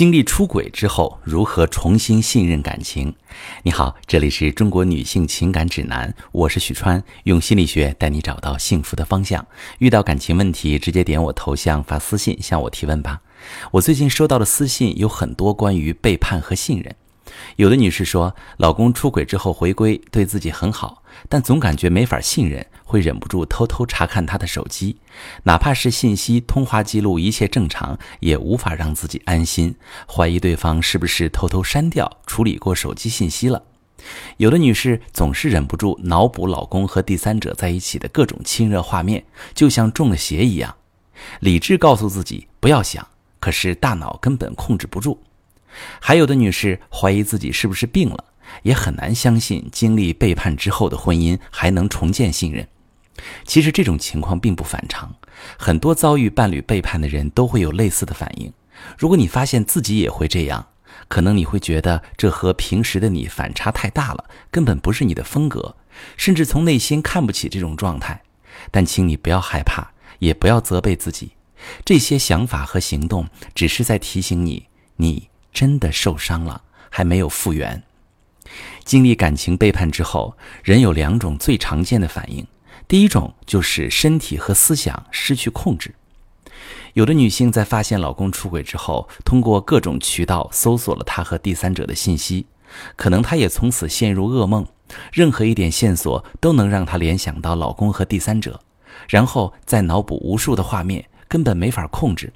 经历出轨之后，如何重新信任感情？你好，这里是中国女性情感指南，我是许川，用心理学带你找到幸福的方向。遇到感情问题，直接点我头像发私信向我提问吧。我最近收到的私信有很多关于背叛和信任。有的女士说，老公出轨之后回归，对自己很好，但总感觉没法信任，会忍不住偷偷查看他的手机，哪怕是信息、通话记录一切正常，也无法让自己安心，怀疑对方是不是偷偷删掉、处理过手机信息了。有的女士总是忍不住脑补老公和第三者在一起的各种亲热画面，就像中了邪一样。理智告诉自己不要想，可是大脑根本控制不住。还有的女士怀疑自己是不是病了，也很难相信经历背叛之后的婚姻还能重建信任。其实这种情况并不反常，很多遭遇伴侣背叛的人都会有类似的反应。如果你发现自己也会这样，可能你会觉得这和平时的你反差太大了，根本不是你的风格，甚至从内心看不起这种状态。但请你不要害怕，也不要责备自己，这些想法和行动只是在提醒你，你。真的受伤了，还没有复原。经历感情背叛之后，人有两种最常见的反应。第一种就是身体和思想失去控制。有的女性在发现老公出轨之后，通过各种渠道搜索了他和第三者的信息，可能她也从此陷入噩梦。任何一点线索都能让她联想到老公和第三者，然后再脑补无数的画面，根本没法控制。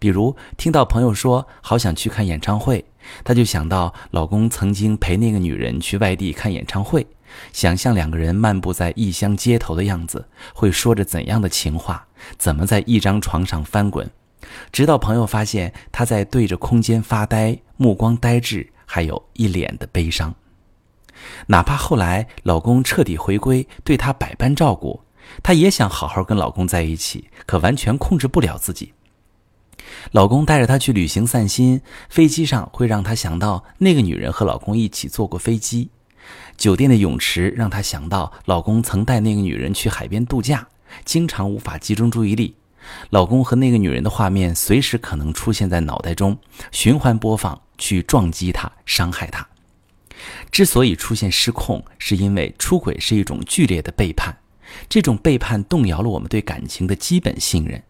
比如听到朋友说好想去看演唱会，她就想到老公曾经陪那个女人去外地看演唱会，想象两个人漫步在异乡街头的样子，会说着怎样的情话，怎么在一张床上翻滚，直到朋友发现她在对着空间发呆，目光呆滞，还有一脸的悲伤。哪怕后来老公彻底回归，对她百般照顾，她也想好好跟老公在一起，可完全控制不了自己。老公带着她去旅行散心，飞机上会让她想到那个女人和老公一起坐过飞机；酒店的泳池让她想到老公曾带那个女人去海边度假，经常无法集中注意力。老公和那个女人的画面随时可能出现在脑袋中，循环播放，去撞击她，伤害她。之所以出现失控，是因为出轨是一种剧烈的背叛，这种背叛动摇了我们对感情的基本信任。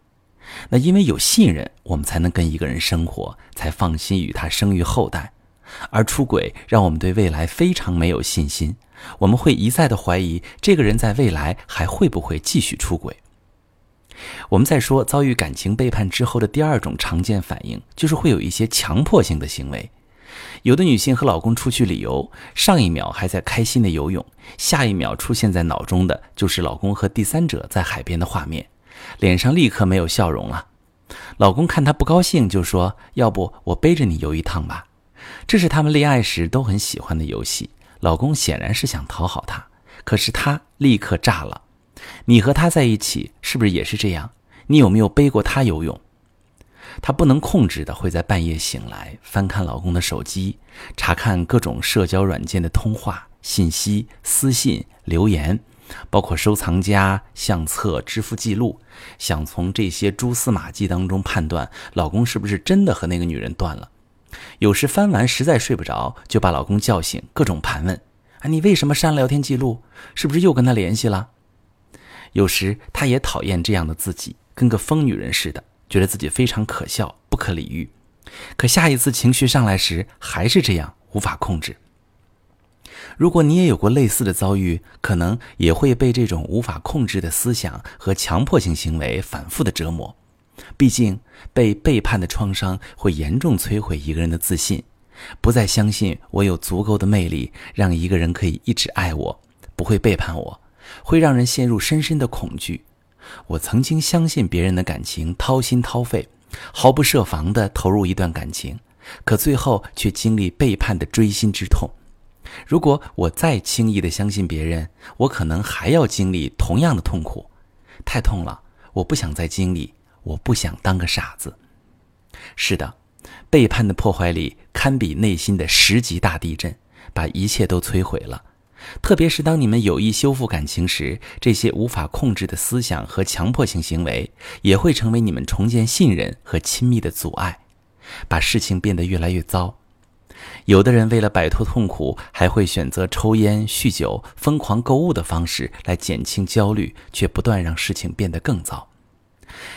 那因为有信任，我们才能跟一个人生活，才放心与他生育后代。而出轨让我们对未来非常没有信心，我们会一再的怀疑这个人在未来还会不会继续出轨。我们在说遭遇感情背叛之后的第二种常见反应，就是会有一些强迫性的行为。有的女性和老公出去旅游，上一秒还在开心的游泳，下一秒出现在脑中的就是老公和第三者在海边的画面。脸上立刻没有笑容了，老公看她不高兴，就说：“要不我背着你游一趟吧。”这是他们恋爱时都很喜欢的游戏。老公显然是想讨好她，可是她立刻炸了。你和他在一起是不是也是这样？你有没有背过他游泳？她不能控制的会在半夜醒来，翻看老公的手机，查看各种社交软件的通话信息、私信、留言。包括收藏夹、相册、支付记录，想从这些蛛丝马迹当中判断老公是不是真的和那个女人断了。有时翻完实在睡不着，就把老公叫醒，各种盘问：“啊，你为什么删聊天记录？是不是又跟他联系了？”有时他也讨厌这样的自己，跟个疯女人似的，觉得自己非常可笑、不可理喻。可下一次情绪上来时，还是这样，无法控制。如果你也有过类似的遭遇，可能也会被这种无法控制的思想和强迫性行为反复的折磨。毕竟，被背叛的创伤会严重摧毁一个人的自信，不再相信我有足够的魅力，让一个人可以一直爱我，不会背叛我，会让人陷入深深的恐惧。我曾经相信别人的感情，掏心掏肺，毫不设防地投入一段感情，可最后却经历背叛的锥心之痛。如果我再轻易地相信别人，我可能还要经历同样的痛苦，太痛了，我不想再经历，我不想当个傻子。是的，背叛的破坏力堪比内心的十级大地震，把一切都摧毁了。特别是当你们有意修复感情时，这些无法控制的思想和强迫性行为，也会成为你们重建信任和亲密的阻碍。把事情变得越来越糟。有的人为了摆脱痛苦，还会选择抽烟、酗酒、疯狂购物的方式来减轻焦虑，却不断让事情变得更糟。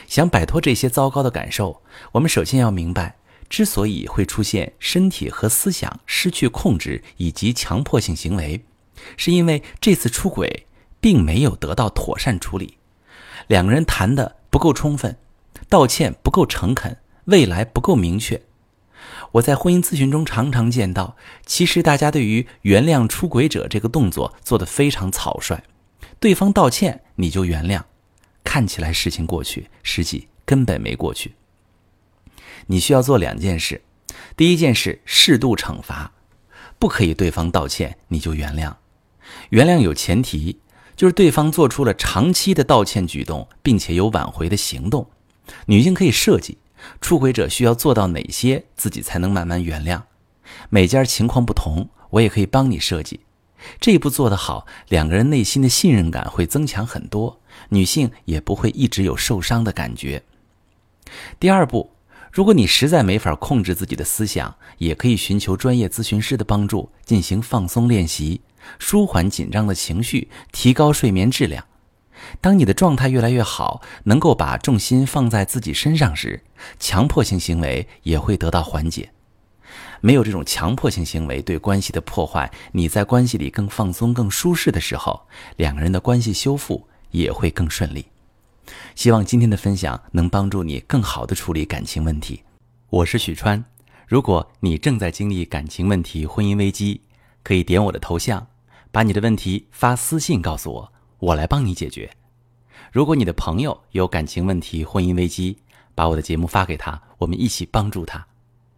想摆脱这些糟糕的感受，我们首先要明白，之所以会出现身体和思想失去控制以及强迫性行为，是因为这次出轨并没有得到妥善处理，两个人谈的不够充分，道歉不够诚恳，未来不够明确。我在婚姻咨询中常常见到，其实大家对于原谅出轨者这个动作做得非常草率，对方道歉你就原谅，看起来事情过去，实际根本没过去。你需要做两件事，第一件事适度惩罚，不可以对方道歉你就原谅，原谅有前提，就是对方做出了长期的道歉举动，并且有挽回的行动。女性可以设计。出轨者需要做到哪些，自己才能慢慢原谅？每家情况不同，我也可以帮你设计。这一步做得好，两个人内心的信任感会增强很多，女性也不会一直有受伤的感觉。第二步，如果你实在没法控制自己的思想，也可以寻求专业咨询师的帮助，进行放松练习，舒缓紧张的情绪，提高睡眠质量。当你的状态越来越好，能够把重心放在自己身上时，强迫性行为也会得到缓解。没有这种强迫性行为对关系的破坏，你在关系里更放松、更舒适的时候，两个人的关系修复也会更顺利。希望今天的分享能帮助你更好的处理感情问题。我是许川，如果你正在经历感情问题、婚姻危机，可以点我的头像，把你的问题发私信告诉我。我来帮你解决。如果你的朋友有感情问题、婚姻危机，把我的节目发给他，我们一起帮助他。